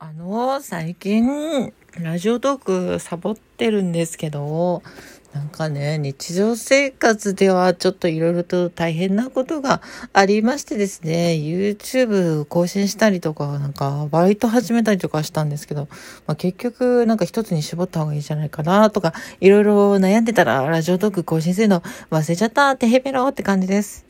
あの、最近、ラジオトークサボってるんですけど、なんかね、日常生活ではちょっといろいろと大変なことがありましてですね、YouTube 更新したりとか、なんかバイト始めたりとかしたんですけど、まあ、結局なんか一つに絞った方がいいんじゃないかなとか、いろいろ悩んでたらラジオトーク更新するの忘れちゃったってヘペロって感じです。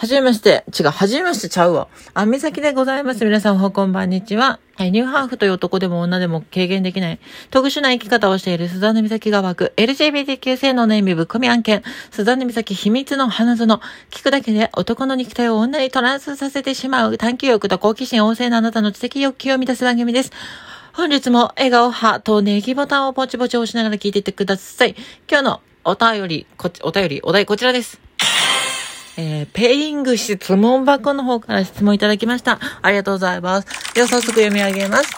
はじめまして。違う、はじめましてちゃうわ。あ、みさきでございます。皆さん、おはこんばんにちは。ニューハーフという男でも女でも軽減できない特殊な生き方をしているスザンヌ美咲が湧く LGBTQ 性能の意味ぶっ込み案件スザンヌ美咲秘密の花園聞くだけで男の肉体を女にトランスさせてしまう探求欲と好奇心旺盛なあなたの知的欲求を満たす番組です。本日も笑顔派とネギボタンをポチポチ押しながら聞いていってください。今日のお便り、こお便り、お題こちらです。えー、ペイング質問箱の方から質問いただきました。ありがとうございます。では早速読み上げます。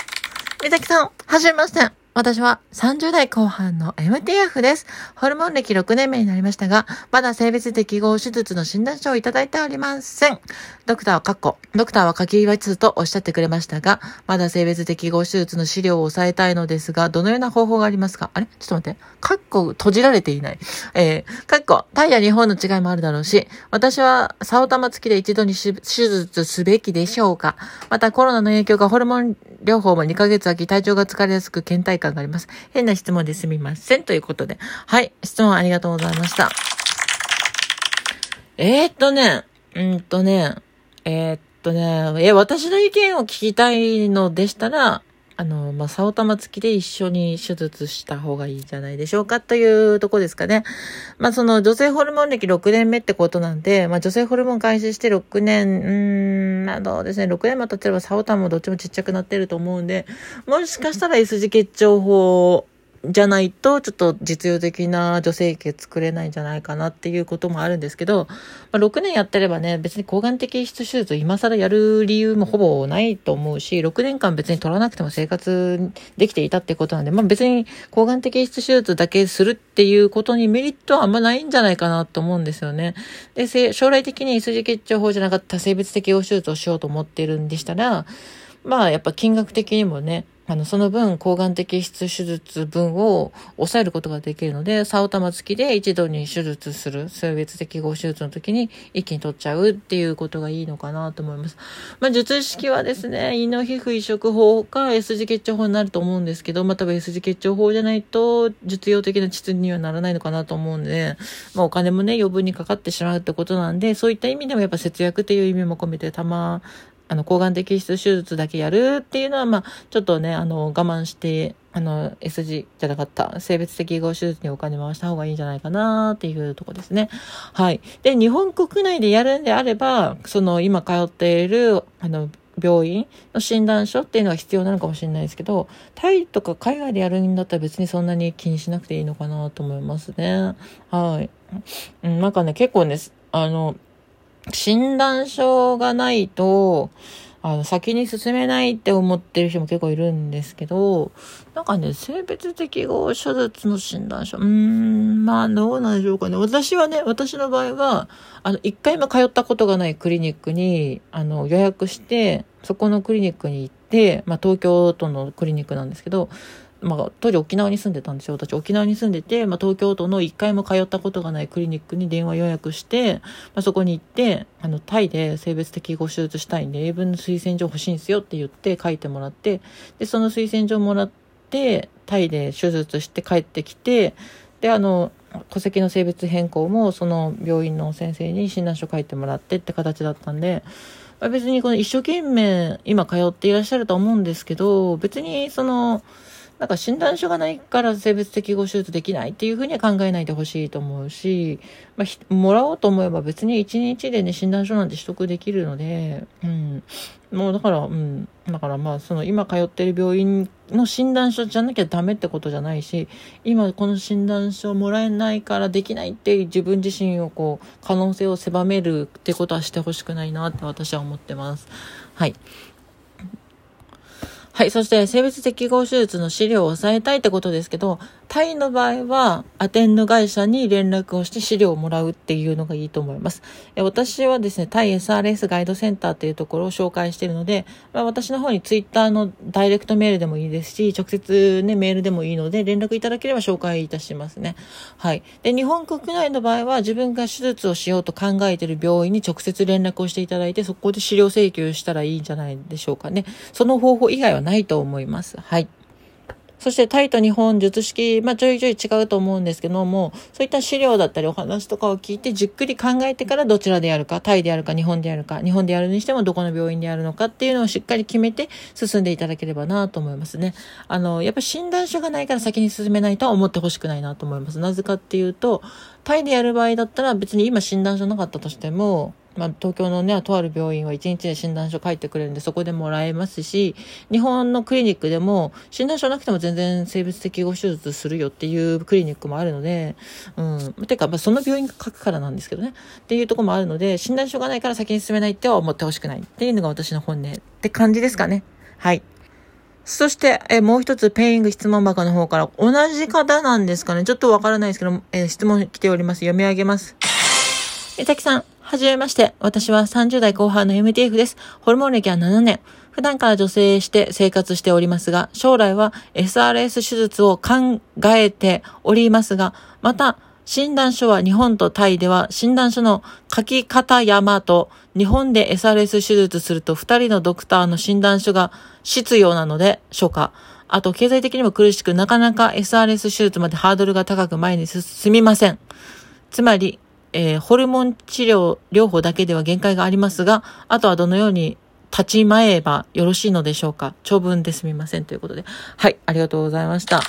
みさきさん、はじめまして。私は30代後半の MTF です。ホルモン歴6年目になりましたが、まだ性別適合手術の診断書をいただいておりません。ドクターは、かっこ、ドクターは書き祝いつとおっしゃってくれましたが、まだ性別適合手術の資料を押さえたいのですが、どのような方法がありますか？あれ？ちょっと待って。かっこ閉じられていない。えー、かっこ、タイや日本の違いもあるだろうし、私は、サオ玉付きで一度に手術すべきでしょうか？またコロナの影響がホルモン療法も2ヶ月空き、体調が疲れやすく倦怠感があります。変な質問ですみません。ということで。はい。質問ありがとうございました。えー、っとね、うんとね、えー、っとね、え、私の意見を聞きたいのでしたら、あの、まあ、竿玉付きで一緒に手術した方がいいんじゃないでしょうかというとこですかね。まあ、その女性ホルモン歴6年目ってことなんで、まあ、女性ホルモン開始して6年、うん、まあ、どですね、6年も経ってれば竿玉もどっちもちっちゃくなってると思うんで、もしかしたら S 字結腸法じゃないと、ちょっと実用的な女性器作れないんじゃないかなっていうこともあるんですけど、まあ、6年やってればね、別に抗がん摘出手術今更やる理由もほぼないと思うし、6年間別に取らなくても生活できていたってことなんで、まあ別に抗がん摘出手術だけするっていうことにメリットはあんまないんじゃないかなと思うんですよね。で、将来的に筋結腸法じゃなかった性別適応手術をしようと思ってるんでしたら、まあやっぱ金額的にもね、あの、その分、抗がん摘出手術分を抑えることができるので、サオ玉付きで一度に手術する、性別適合手術の時に一気に取っちゃうっていうことがいいのかなと思います。まあ、術式はですね、胃の皮膚移植法か S 字結腸法になると思うんですけど、まあ、多分 S 字結腸法じゃないと、実用的な膣にはならないのかなと思うんで、まあ、お金もね、余分にかかってしまうってことなんで、そういった意味でもやっぱ節約っていう意味も込めて、たま、あの、抗がん摘出手術だけやるっていうのは、まあ、ちょっとね、あの、我慢して、あの、S 字じゃなかった、性別適合手術にお金回した方がいいんじゃないかなっていうとこですね。はい。で、日本国内でやるんであれば、その、今通っている、あの、病院の診断書っていうのが必要なのかもしれないですけど、タイとか海外でやるんだったら別にそんなに気にしなくていいのかなと思いますね。はい。うん、なんかね、結構ね、あの、診断書がないと、あの、先に進めないって思ってる人も結構いるんですけど、なんかね、性別適合手術の診断書、うーん、まあどうなんでしょうかね。私はね、私の場合は、あの、一回も通ったことがないクリニックに、あの、予約して、そこのクリニックに行って、まあ東京都のクリニックなんですけど、まあ、当時沖縄に住んでたんですよ。私沖縄に住んでて、まあ、東京都の一回も通ったことがないクリニックに電話予約して、まあ、そこに行って、あの、タイで性別適合手術したいんで、英文の推薦状欲しいんですよって言って書いてもらって、で、その推薦状もらって、タイで手術して帰ってきて、で、あの、戸籍の性別変更もその病院の先生に診断書書いてもらってって形だったんで、まあ、別にこの一生懸命今通っていらっしゃると思うんですけど、別にその、なんか診断書がないから性別適合手術できないっていうふうには考えないでほしいと思うし、まあ、もらおうと思えば別に1日でね、診断書なんて取得できるので、うん。もうだから、うん。だからまあ、その今通ってる病院の診断書じゃなきゃダメってことじゃないし、今この診断書もらえないからできないって自分自身をこう、可能性を狭めるってことはしてほしくないなって私は思ってます。はい。はい。そして、性別適合手術の資料を抑えたいってことですけど、タイの場合は、アテンド会社に連絡をして資料をもらうっていうのがいいと思います。え私はですね、タイ SRS ガイドセンターっていうところを紹介しているので、まあ、私の方にツイッターのダイレクトメールでもいいですし、直接ね、メールでもいいので、連絡いただければ紹介いたしますね。はい。で、日本国内の場合は、自分が手術をしようと考えている病院に直接連絡をしていただいて、そこで資料請求したらいいんじゃないでしょうかね。その方法以外はないと思います。はい。そしてタイと日本術式、まあちょいちょい違うと思うんですけども、そういった資料だったりお話とかを聞いてじっくり考えてからどちらでやるか、タイでやるか、日本でやるか、日本でやるにしてもどこの病院でやるのかっていうのをしっかり決めて進んでいただければなと思いますね。あの、やっぱ診断書がないから先に進めないとは思ってほしくないなと思います。なぜかっていうと、タイでやる場合だったら別に今診断書なかったとしても、まあ、東京のね、とある病院は1日で診断書書いてくれるんで、そこでもらえますし、日本のクリニックでも、診断書なくても全然生物適合手術するよっていうクリニックもあるので、うん。てか、まあ、その病院が書くからなんですけどね。っていうとこもあるので、診断書がないから先に進めないっては思ってほしくないっていうのが私の本音って感じですかね。はい。そして、えもう一つ、ペイング質問箱の方から、同じ方なんですかね。ちょっとわからないですけど、え、質問来ております。読み上げます。えたきさん、はじめまして。私は30代後半の MTF です。ホルモン歴は7年。普段から女性して生活しておりますが、将来は SRS 手術を考えておりますが、また、診断書は日本とタイでは診断書の書き方山と日本で SRS 手術すると2人のドクターの診断書が必要なのでしょうか。あと経済的にも苦しくなかなか SRS 手術までハードルが高く前に進みません。つまりえー、ホルモン治療、療法だけでは限界がありますが、あとはどのように立ち前えばよろしいのでしょうか？長文ですみませんということで。はい、ありがとうございました。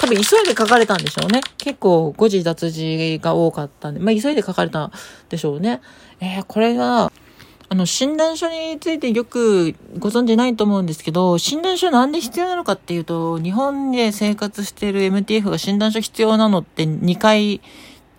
多分急いで書かれたんでしょうね。結構誤字脱字が多かったんで、まあ急いで書かれたでしょうね。えー、これは、あの、診断書についてよくご存知ないと思うんですけど、診断書なんで必要なのかっていうと、日本で生活している MTF が診断書必要なのって2回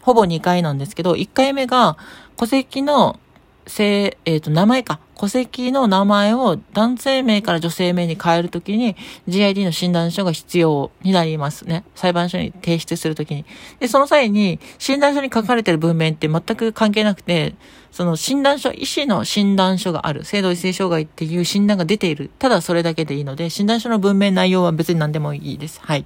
ほぼ2回なんですけど、1回目が戸籍のせえっ、ー、と、名前か。戸籍の名前を男性名から女性名に変えるときに GID の診断書が必要になりますね。裁判所に提出するときに。で、その際に診断書に書かれてる文面って全く関係なくて、その診断書、医師の診断書がある。性同一性障害っていう診断が出ている。ただそれだけでいいので、診断書の文面内容は別に何でもいいです。はい。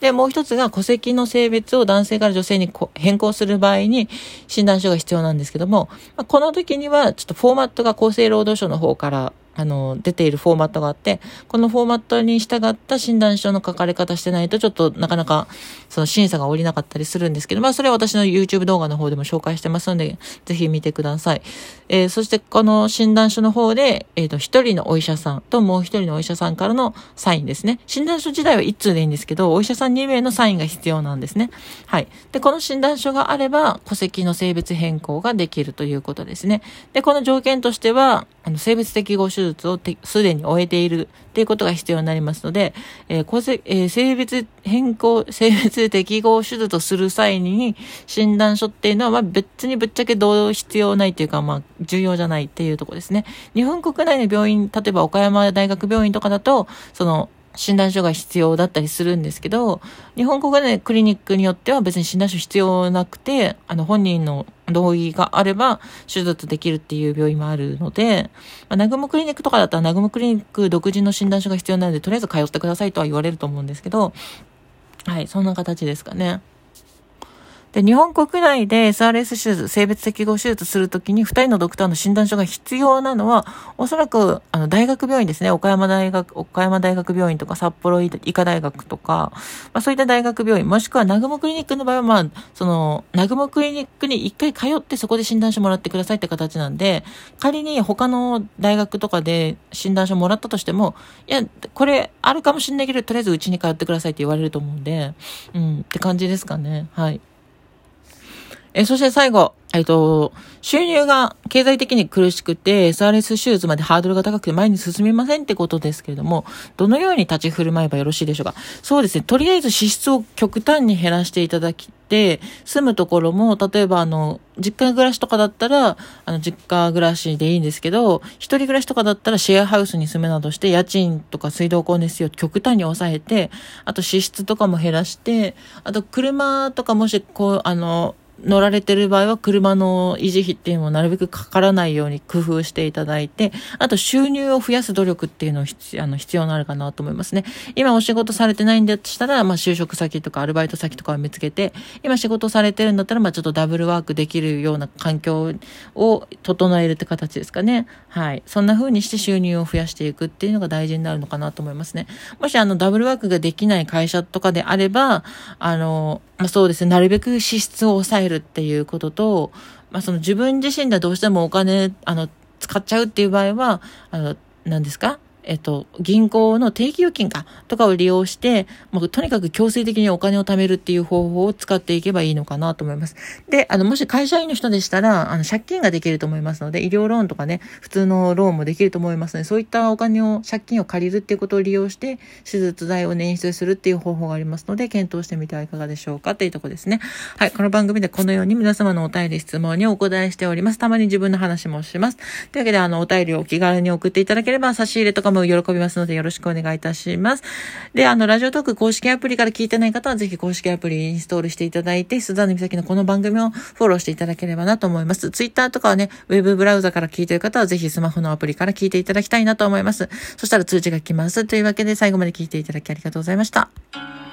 で、もう一つが戸籍の性別を男性から女性に変更する場合に診断書が必要なんですけども、この時にはちょっとフォーマットが厚生労働省の方からあの、出ているフォーマットがあって、このフォーマットに従った診断書の書かれ方してないと、ちょっとなかなか、その審査が降りなかったりするんですけど、まあ、それは私の YouTube 動画の方でも紹介してますので、ぜひ見てください。えー、そして、この診断書の方で、えっ、ー、と、一人のお医者さんともう一人のお医者さんからのサインですね。診断書自体は一通でいいんですけど、お医者さん2名のサインが必要なんですね。はい。で、この診断書があれば、戸籍の性別変更ができるということですね。で、この条件としては、あの、性別適合手術をすでに終えているっていうことが必要になりますので、えーえー、性別変更、性別適合手術をする際に診断書っていうのは、まあ別にぶっちゃけどう必要ないっていうか、まあ重要じゃないっていうところですね。日本国内の病院、例えば岡山大学病院とかだと、その、診断書が必要だったりするんですけど、日本国内クリニックによっては別に診断書必要なくて、あの本人の同意があれば手術できるっていう病院もあるので、まあ、ナグモクリニックとかだったら南雲クリニック独自の診断書が必要なので、とりあえず通ってくださいとは言われると思うんですけど、はい、そんな形ですかね。で、日本国内で SRS 手術、性別適合手術するときに、二人のドクターの診断書が必要なのは、おそらく、あの、大学病院ですね。岡山大学、岡山大学病院とか、札幌医科大学とか、まあ、そういった大学病院、もしくは、ナグモクリニックの場合は、まあ、その、ナグモクリニックに一回通ってそこで診断書もらってくださいって形なんで、仮に他の大学とかで診断書もらったとしても、いや、これあるかもしれないけど、とりあえずうちに通ってくださいって言われると思うんで、うん、って感じですかね。はい。えそして最後、えっと、収入が経済的に苦しくて、SRS 手術までハードルが高くて前に進みませんってことですけれども、どのように立ち振る舞えばよろしいでしょうか？そうですね。とりあえず支出を極端に減らしていただきて、住むところも、例えばあの、実家暮らしとかだったら、あの、実家暮らしでいいんですけど、一人暮らしとかだったらシェアハウスに住むなどして、家賃とか水道光熱費を極端に抑えて、あと支出とかも減らして、あと車とかもし、こう、あの、乗られてる場合は車の維持費っていうのをなるべくかからないように工夫していただいて、あと収入を増やす努力っていうのを必あの必要になるかなと思いますね。今お仕事されてないんだとしたら、まあ就職先とかアルバイト先とかを見つけて、今仕事されてるんだったら、まあちょっとダブルワークできるような環境を整えるって形ですかね。はい。そんな風にして収入を増やしていくっていうのが大事になるのかなと思いますね。もしあのダブルワークができない会社とかであれば、あの、まあそうですね、なるべく支出を抑えるっていうことと、まあその自分自身でどうしてもお金、あの、使っちゃうっていう場合は、あの、何ですか？えっと、銀行の定期預金か、とかを利用して、もうとにかく強制的にお金を貯めるっていう方法を使っていけばいいのかなと思います。で、あの、もし会社員の人でしたら、あの、借金ができると思いますので、医療ローンとかね、普通のローンもできると思いますので、そういったお金を、借金を借りるっていうことを利用して、手術代を捻出するっていう方法がありますので、検討してみてはいかがでしょうかというとこですね。はい、この番組でこのように皆様のお便り質問にお答えしております。たまに自分の話もします。というわけで、あの、お便りをお気軽に送っていただければ、差し入れとかも喜びますので、よろしくお願いいたします。で、あの、ラジオトーク公式アプリから聞いてない方は、ぜひ公式アプリインストールしていただいて、スザー美咲のこの番組をフォローしていただければなと思います。ツイッターとかはね、ウェブブラウザから聞いてる方は、ぜひスマホのアプリから聞いていただきたいなと思います。そしたら通知が来ます。というわけで、最後まで聞いていただきありがとうございました。